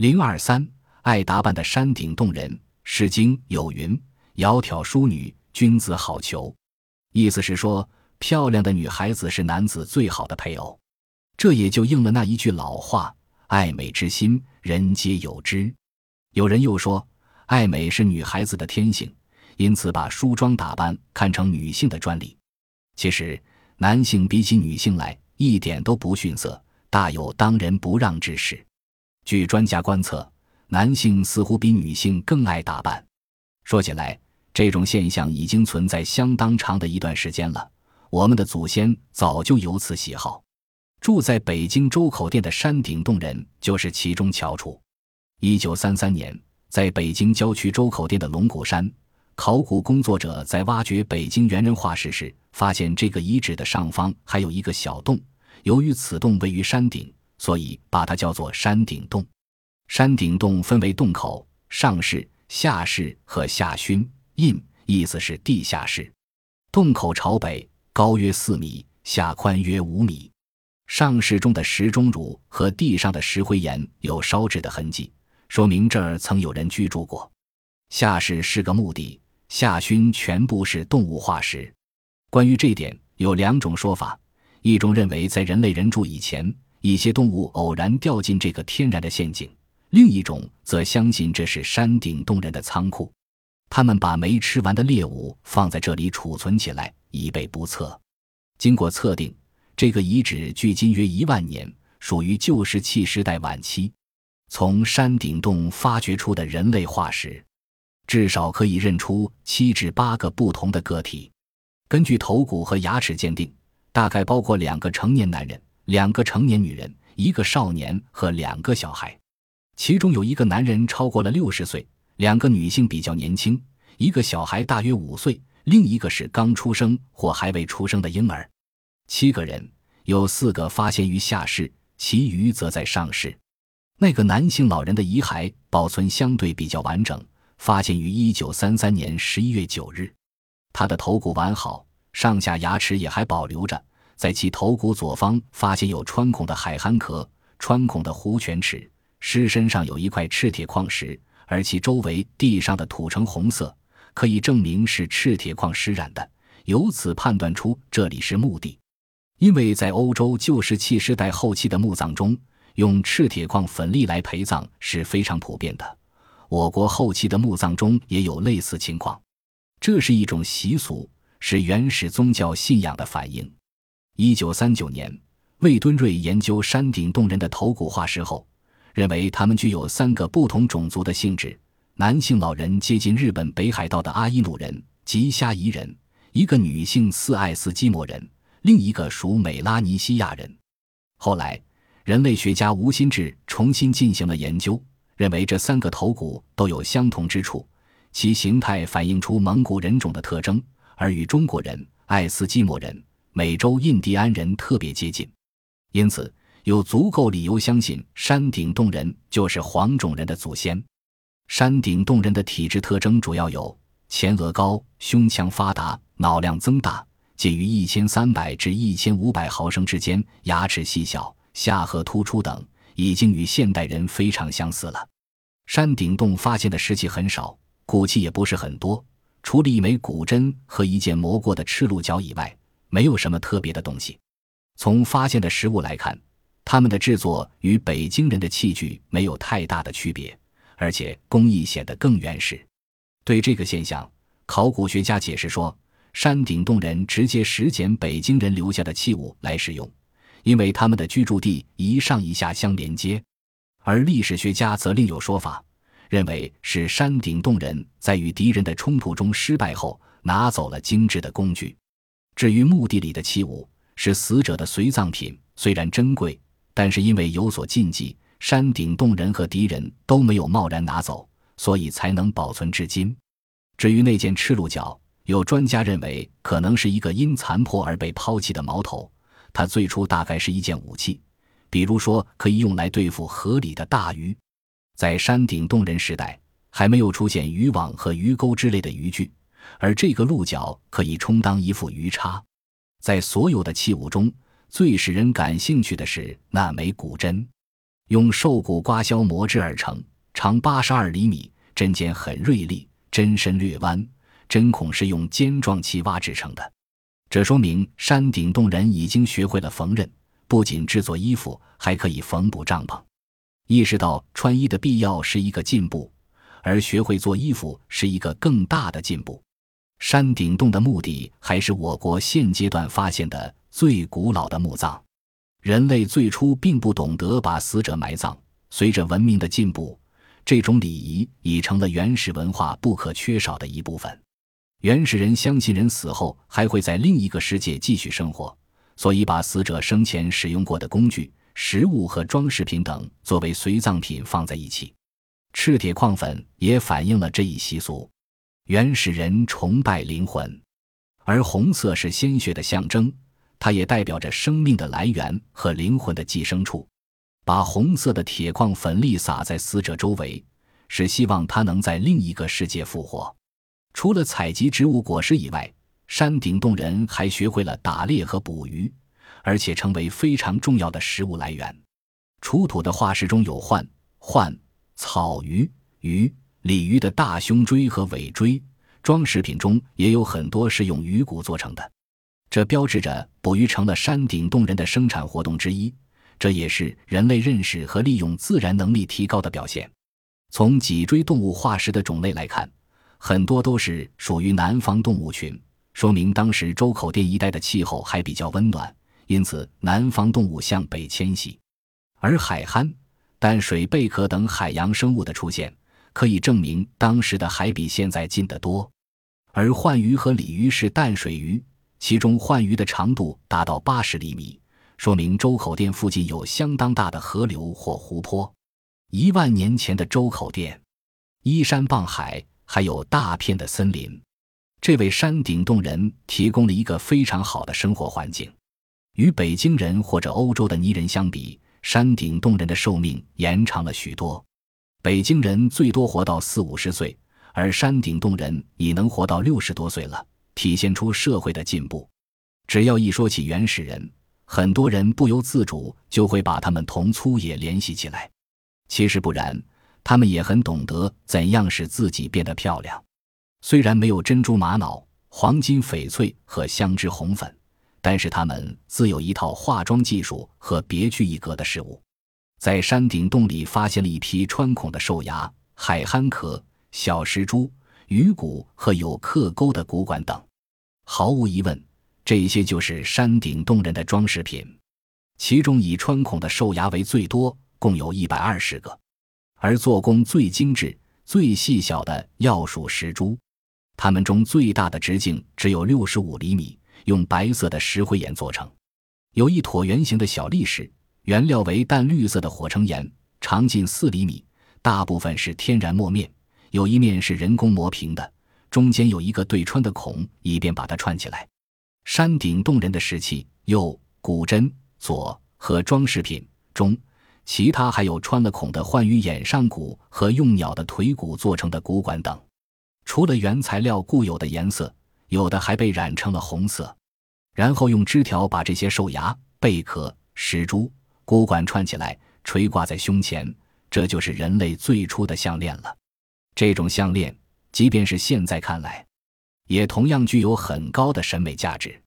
零二三，爱打扮的山顶洞人，《诗经》有云：“窈窕淑女，君子好逑。”意思是说，漂亮的女孩子是男子最好的配偶。这也就应了那一句老话：“爱美之心，人皆有之。”有人又说，爱美是女孩子的天性，因此把梳妆打扮看成女性的专利。其实，男性比起女性来一点都不逊色，大有当仁不让之势。据专家观测，男性似乎比女性更爱打扮。说起来，这种现象已经存在相当长的一段时间了。我们的祖先早就有此喜好。住在北京周口店的山顶洞人就是其中翘楚。一九三三年，在北京郊区周口店的龙骨山，考古工作者在挖掘北京猿人化石时，发现这个遗址的上方还有一个小洞。由于此洞位于山顶，所以把它叫做山顶洞。山顶洞分为洞口、上室、下室和下熏印，意思是地下室。洞口朝北，高约四米，下宽约五米。上室中的石钟乳和地上的石灰岩有烧制的痕迹，说明这儿曾有人居住过。下室是个墓地，下熏全部是动物化石。关于这点，有两种说法：一种认为在人类人住以前，一些动物偶然掉进这个天然的陷阱；另一种则相信这是山顶洞人的仓库，他们把没吃完的猎物放在这里储存起来，以备不测。经过测定。这个遗址距今约一万年，属于旧石器时代晚期。从山顶洞发掘出的人类化石，至少可以认出七至八个不同的个体。根据头骨和牙齿鉴定，大概包括两个成年男人、两个成年女人、一个少年和两个小孩。其中有一个男人超过了六十岁，两个女性比较年轻，一个小孩大约五岁，另一个是刚出生或还未出生的婴儿。七个人有四个发现于下室，其余则在上室。那个男性老人的遗骸保存相对比较完整，发现于一九三三年十一月九日。他的头骨完好，上下牙齿也还保留着。在其头骨左方发现有穿孔的海憨壳、穿孔的弧犬齿。尸身上有一块赤铁矿石，而其周围地上的土呈红色，可以证明是赤铁矿石染的。由此判断出这里是墓地。因为在欧洲旧石器时代后期的墓葬中，用赤铁矿粉粒来陪葬是非常普遍的。我国后期的墓葬中也有类似情况，这是一种习俗，是原始宗教信仰的反应。一九三九年，魏敦瑞研究山顶洞人的头骨化石后，认为他们具有三个不同种族的性质：男性老人接近日本北海道的阿伊努人及虾夷人，一个女性似爱斯基摩人。另一个属美拉尼西亚人。后来，人类学家吴新志重新进行了研究，认为这三个头骨都有相同之处，其形态反映出蒙古人种的特征，而与中国人、爱斯基摩人、美洲印第安人特别接近，因此有足够理由相信山顶洞人就是黄种人的祖先。山顶洞人的体质特征主要有前额高、胸腔发达、脑量增大。介于一千三百至一千五百毫升之间，牙齿细小，下颌突出等，已经与现代人非常相似了。山顶洞发现的石器很少，骨器也不是很多，除了一枚骨针和一件磨过的赤鹿角以外，没有什么特别的东西。从发现的实物来看，他们的制作与北京人的器具没有太大的区别，而且工艺显得更原始。对这个现象，考古学家解释说。山顶洞人直接拾捡北京人留下的器物来使用，因为他们的居住地一上一下相连接。而历史学家则另有说法，认为是山顶洞人在与敌人的冲突中失败后拿走了精致的工具。至于墓地里的器物是死者的随葬品，虽然珍贵，但是因为有所禁忌，山顶洞人和敌人都没有贸然拿走，所以才能保存至今。至于那件赤鹿角，有专家认为，可能是一个因残破而被抛弃的矛头。它最初大概是一件武器，比如说可以用来对付河里的大鱼。在山顶洞人时代，还没有出现渔网和鱼钩之类的渔具，而这个鹿角可以充当一副鱼叉。在所有的器物中，最使人感兴趣的是那枚骨针。用兽骨刮削磨制而成，长八十二厘米，针尖很锐利，针身略弯，针孔是用尖状器挖制成的。这说明山顶洞人已经学会了缝纫，不仅制作衣服，还可以缝补帐篷。意识到穿衣的必要是一个进步，而学会做衣服是一个更大的进步。山顶洞的墓地还是我国现阶段发现的最古老的墓葬。人类最初并不懂得把死者埋葬，随着文明的进步，这种礼仪已成了原始文化不可缺少的一部分。原始人相信人死后还会在另一个世界继续生活，所以把死者生前使用过的工具、食物和装饰品等作为随葬品放在一起。赤铁矿粉也反映了这一习俗。原始人崇拜灵魂，而红色是鲜血的象征，它也代表着生命的来源和灵魂的寄生处。把红色的铁矿粉粒撒在死者周围，是希望他能在另一个世界复活。除了采集植物果实以外，山顶洞人还学会了打猎和捕鱼，而且成为非常重要的食物来源。出土的化石中有獾、獾、草鱼、鱼。鲤鱼的大胸椎和尾椎，装饰品中也有很多是用鱼骨做成的，这标志着捕鱼成了山顶洞人的生产活动之一，这也是人类认识和利用自然能力提高的表现。从脊椎动物化石的种类来看，很多都是属于南方动物群，说明当时周口店一带的气候还比较温暖，因此南方动物向北迁徙。而海憨、淡水贝壳等海洋生物的出现。可以证明当时的海比现在近得多，而鲩鱼和鲤鱼是淡水鱼，其中鲩鱼的长度达到八十厘米，说明周口店附近有相当大的河流或湖泊。一万年前的周口店，依山傍海，还有大片的森林，这为山顶洞人提供了一个非常好的生活环境。与北京人或者欧洲的泥人相比，山顶洞人的寿命延长了许多。北京人最多活到四五十岁，而山顶洞人已能活到六十多岁了，体现出社会的进步。只要一说起原始人，很多人不由自主就会把他们同粗野联系起来。其实不然，他们也很懂得怎样使自己变得漂亮。虽然没有珍珠玛瑙、黄金翡翠和香脂红粉，但是他们自有一套化妆技术和别具一格的事物。在山顶洞里发现了一批穿孔的兽牙、海憨壳、小石珠、鱼骨和有刻钩的骨管等。毫无疑问，这些就是山顶洞人的装饰品。其中以穿孔的兽牙为最多，共有一百二十个，而做工最精致、最细小的要数石珠。它们中最大的直径只有六十五厘米，用白色的石灰岩做成，有一椭圆形的小砾石。原料为淡绿色的火成岩，长近四厘米，大部分是天然磨面，有一面是人工磨平的，中间有一个对穿的孔，以便把它串起来。山顶洞人的石器右骨针左和装饰品中，其他还有穿了孔的幻鱼眼上骨和用鸟的腿骨做成的骨管等。除了原材料固有的颜色，有的还被染成了红色，然后用枝条把这些兽牙、贝壳、石珠。骨管串起来，垂挂在胸前，这就是人类最初的项链了。这种项链，即便是现在看来，也同样具有很高的审美价值。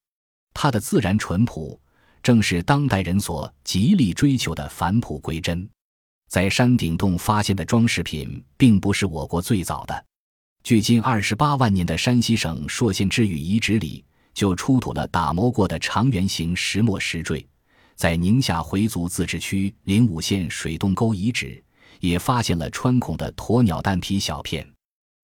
它的自然淳朴，正是当代人所极力追求的返璞归真。在山顶洞发现的装饰品，并不是我国最早的。距今二十八万年的山西省朔县之羽遗址里，就出土了打磨过的长圆形石磨石坠。在宁夏回族自治区灵武县水洞沟遗址，也发现了穿孔的鸵鸟蛋皮小片。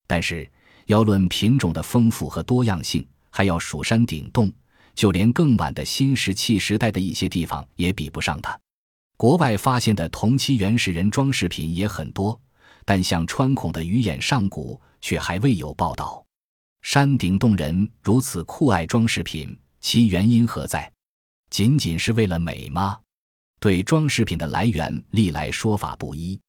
但是，要论品种的丰富和多样性，还要数山顶洞，就连更晚的新石器时代的一些地方也比不上它。国外发现的同期原始人装饰品也很多，但像穿孔的鱼眼上骨却还未有报道。山顶洞人如此酷爱装饰品，其原因何在？仅仅是为了美吗？对装饰品的来源，历来说法不一。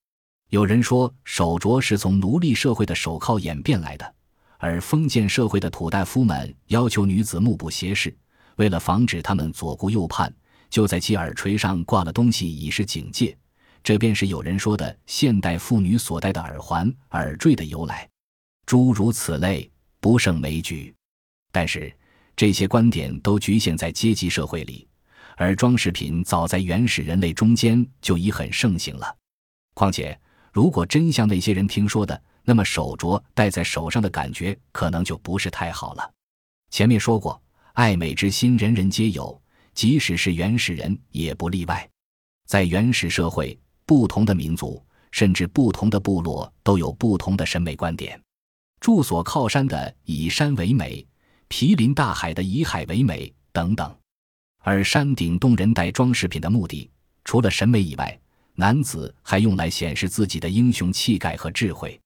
有人说，手镯是从奴隶社会的手铐演变来的，而封建社会的土大夫们要求女子目不斜视，为了防止他们左顾右盼，就在其耳垂上挂了东西以示警戒。这便是有人说的现代妇女所戴的耳环、耳坠的由来。诸如此类，不胜枚举。但是这些观点都局限在阶级社会里，而装饰品早在原始人类中间就已很盛行了。况且，如果真像那些人听说的，那么手镯戴在手上的感觉可能就不是太好了。前面说过，爱美之心人人皆有，即使是原始人也不例外。在原始社会，不同的民族甚至不同的部落都有不同的审美观点。住所靠山的以山为美，毗邻大海的以海为美，等等。而山顶洞人戴装饰品的目的，除了审美以外，男子还用来显示自己的英雄气概和智慧。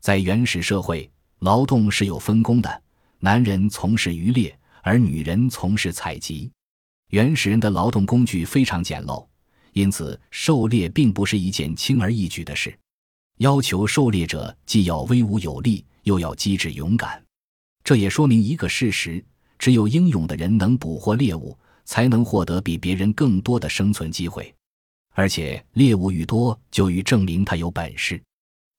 在原始社会，劳动是有分工的，男人从事渔猎，而女人从事采集。原始人的劳动工具非常简陋，因此狩猎并不是一件轻而易举的事，要求狩猎者既要威武有力。又要机智勇敢，这也说明一个事实：只有英勇的人能捕获猎物，才能获得比别人更多的生存机会。而且猎物愈多，就愈证明他有本事。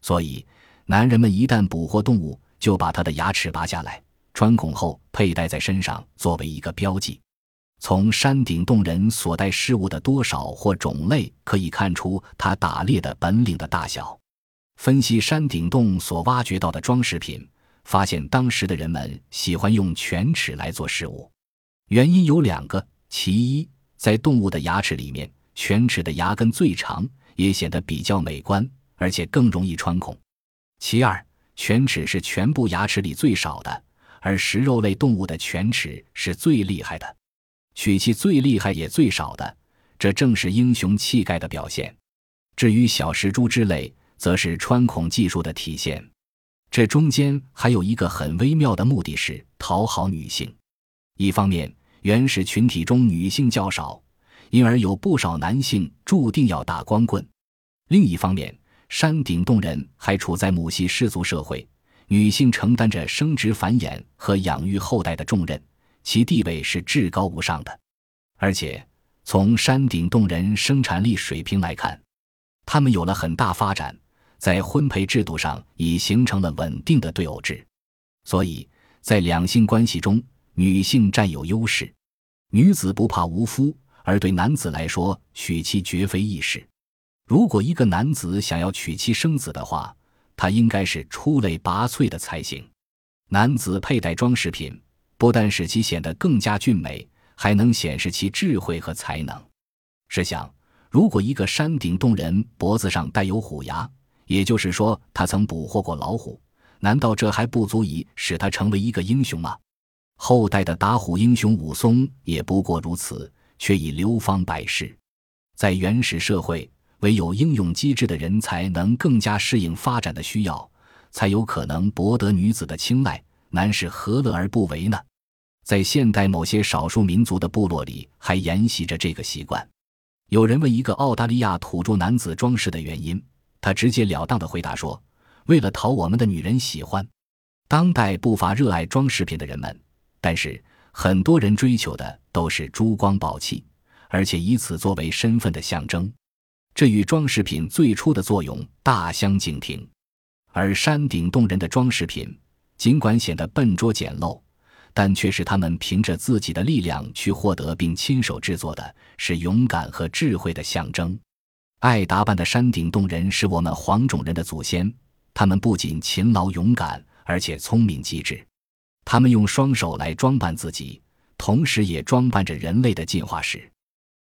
所以，男人们一旦捕获动物，就把他的牙齿拔下来，穿孔后佩戴在身上，作为一个标记。从山顶洞人所带事物的多少或种类，可以看出他打猎的本领的大小。分析山顶洞所挖掘到的装饰品，发现当时的人们喜欢用犬齿来做饰物，原因有两个：其一，在动物的牙齿里面，犬齿的牙根最长，也显得比较美观，而且更容易穿孔；其二，犬齿是全部牙齿里最少的，而食肉类动物的犬齿是最厉害的，取其最厉害也最少的，这正是英雄气概的表现。至于小石珠之类，则是穿孔技术的体现，这中间还有一个很微妙的目的是讨好女性。一方面，原始群体中女性较少，因而有不少男性注定要打光棍；另一方面，山顶洞人还处在母系氏族社会，女性承担着生殖繁衍和养育后代的重任，其地位是至高无上的。而且，从山顶洞人生产力水平来看，他们有了很大发展。在婚配制度上已形成了稳定的对偶制，所以在两性关系中，女性占有优势。女子不怕无夫，而对男子来说，娶妻绝非易事。如果一个男子想要娶妻生子的话，他应该是出类拔萃的才行。男子佩戴装饰品，不但使其显得更加俊美，还能显示其智慧和才能。试想，如果一个山顶洞人脖子上带有虎牙，也就是说，他曾捕获过老虎，难道这还不足以使他成为一个英雄吗？后代的打虎英雄武松也不过如此，却已流芳百世。在原始社会，唯有英勇机智的人才能更加适应发展的需要，才有可能博得女子的青睐。男士何乐而不为呢？在现代某些少数民族的部落里，还沿袭着这个习惯。有人问一个澳大利亚土著男子装饰的原因。他直截了当的回答说：“为了讨我们的女人喜欢。”当代不乏热爱装饰品的人们，但是很多人追求的都是珠光宝气，而且以此作为身份的象征，这与装饰品最初的作用大相径庭。而山顶洞人的装饰品，尽管显得笨拙简陋，但却是他们凭着自己的力量去获得并亲手制作的，是勇敢和智慧的象征。爱打扮的山顶洞人是我们黄种人的祖先，他们不仅勤劳勇敢，而且聪明机智。他们用双手来装扮自己，同时也装扮着人类的进化史。